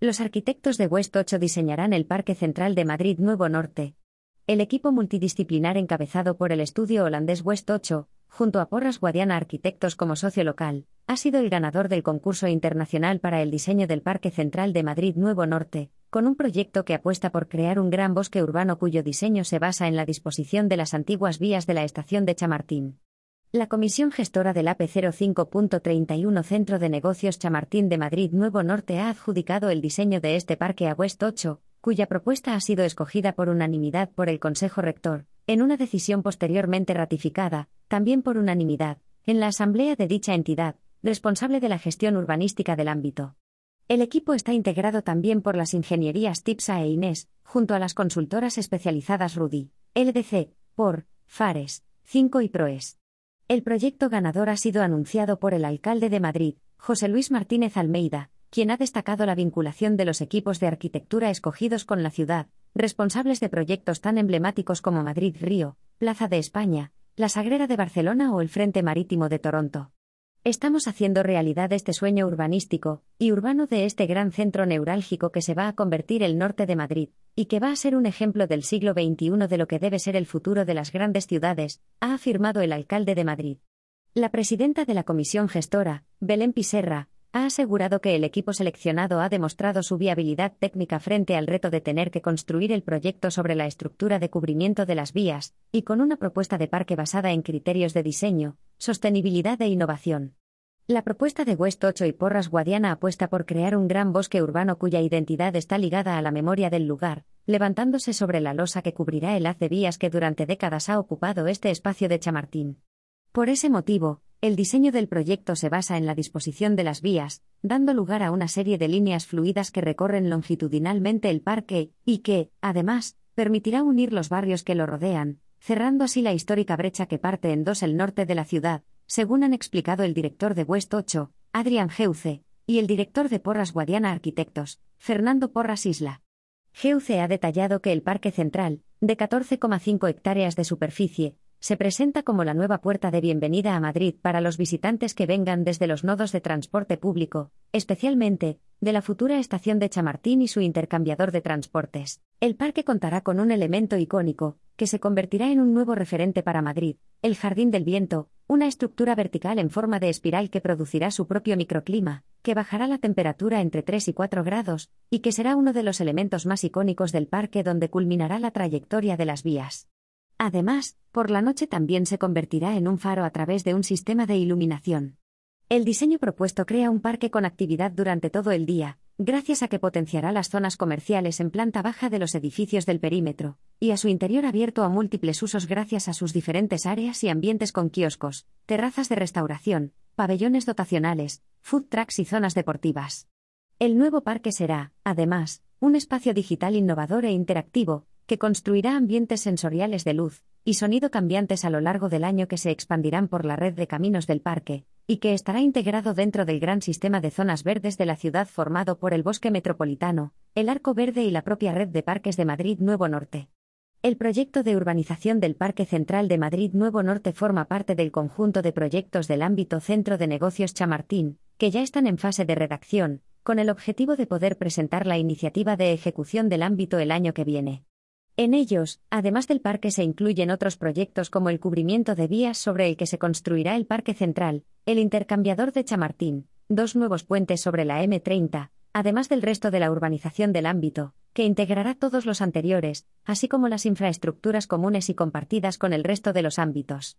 Los arquitectos de West 8 diseñarán el Parque Central de Madrid Nuevo Norte. El equipo multidisciplinar encabezado por el estudio holandés West 8, junto a Porras Guadiana Arquitectos como socio local, ha sido el ganador del concurso internacional para el diseño del Parque Central de Madrid Nuevo Norte, con un proyecto que apuesta por crear un gran bosque urbano cuyo diseño se basa en la disposición de las antiguas vías de la estación de Chamartín. La Comisión Gestora del AP 05.31 Centro de Negocios Chamartín de Madrid Nuevo Norte ha adjudicado el diseño de este parque a West 8, cuya propuesta ha sido escogida por unanimidad por el Consejo Rector, en una decisión posteriormente ratificada, también por unanimidad, en la Asamblea de dicha entidad, responsable de la gestión urbanística del ámbito. El equipo está integrado también por las ingenierías TIPSA e INES, junto a las consultoras especializadas Rudy, LDC, POR, FARES, 5 y PROES. El proyecto ganador ha sido anunciado por el alcalde de Madrid, José Luis Martínez Almeida, quien ha destacado la vinculación de los equipos de arquitectura escogidos con la ciudad, responsables de proyectos tan emblemáticos como Madrid Río, Plaza de España, la Sagrera de Barcelona o el Frente Marítimo de Toronto. Estamos haciendo realidad este sueño urbanístico y urbano de este gran centro neurálgico que se va a convertir el norte de Madrid, y que va a ser un ejemplo del siglo XXI de lo que debe ser el futuro de las grandes ciudades, ha afirmado el alcalde de Madrid. La presidenta de la comisión gestora, Belén Piserra, ha asegurado que el equipo seleccionado ha demostrado su viabilidad técnica frente al reto de tener que construir el proyecto sobre la estructura de cubrimiento de las vías, y con una propuesta de parque basada en criterios de diseño, sostenibilidad e innovación. La propuesta de West 8 y Porras Guadiana apuesta por crear un gran bosque urbano cuya identidad está ligada a la memoria del lugar, levantándose sobre la losa que cubrirá el haz de vías que durante décadas ha ocupado este espacio de Chamartín. Por ese motivo, el diseño del proyecto se basa en la disposición de las vías, dando lugar a una serie de líneas fluidas que recorren longitudinalmente el parque, y que, además, permitirá unir los barrios que lo rodean, cerrando así la histórica brecha que parte en dos el norte de la ciudad, según han explicado el director de West 8, Adrián Geuce, y el director de Porras Guadiana Arquitectos, Fernando Porras Isla. Geuce ha detallado que el Parque Central, de 14,5 hectáreas de superficie, se presenta como la nueva puerta de bienvenida a Madrid para los visitantes que vengan desde los nodos de transporte público, especialmente, de la futura estación de Chamartín y su intercambiador de transportes. El parque contará con un elemento icónico, que se convertirá en un nuevo referente para Madrid, el Jardín del Viento, una estructura vertical en forma de espiral que producirá su propio microclima, que bajará la temperatura entre 3 y 4 grados, y que será uno de los elementos más icónicos del parque donde culminará la trayectoria de las vías. Además, por la noche también se convertirá en un faro a través de un sistema de iluminación. El diseño propuesto crea un parque con actividad durante todo el día, gracias a que potenciará las zonas comerciales en planta baja de los edificios del perímetro, y a su interior abierto a múltiples usos gracias a sus diferentes áreas y ambientes con kioscos, terrazas de restauración, pabellones dotacionales, food trucks y zonas deportivas. El nuevo parque será, además, un espacio digital innovador e interactivo, que construirá ambientes sensoriales de luz y sonido cambiantes a lo largo del año que se expandirán por la red de caminos del parque, y que estará integrado dentro del gran sistema de zonas verdes de la ciudad formado por el bosque metropolitano, el Arco Verde y la propia red de parques de Madrid Nuevo Norte. El proyecto de urbanización del Parque Central de Madrid Nuevo Norte forma parte del conjunto de proyectos del ámbito Centro de Negocios Chamartín, que ya están en fase de redacción, con el objetivo de poder presentar la iniciativa de ejecución del ámbito el año que viene. En ellos, además del parque, se incluyen otros proyectos como el cubrimiento de vías sobre el que se construirá el Parque Central, el intercambiador de Chamartín, dos nuevos puentes sobre la M30, además del resto de la urbanización del ámbito, que integrará todos los anteriores, así como las infraestructuras comunes y compartidas con el resto de los ámbitos.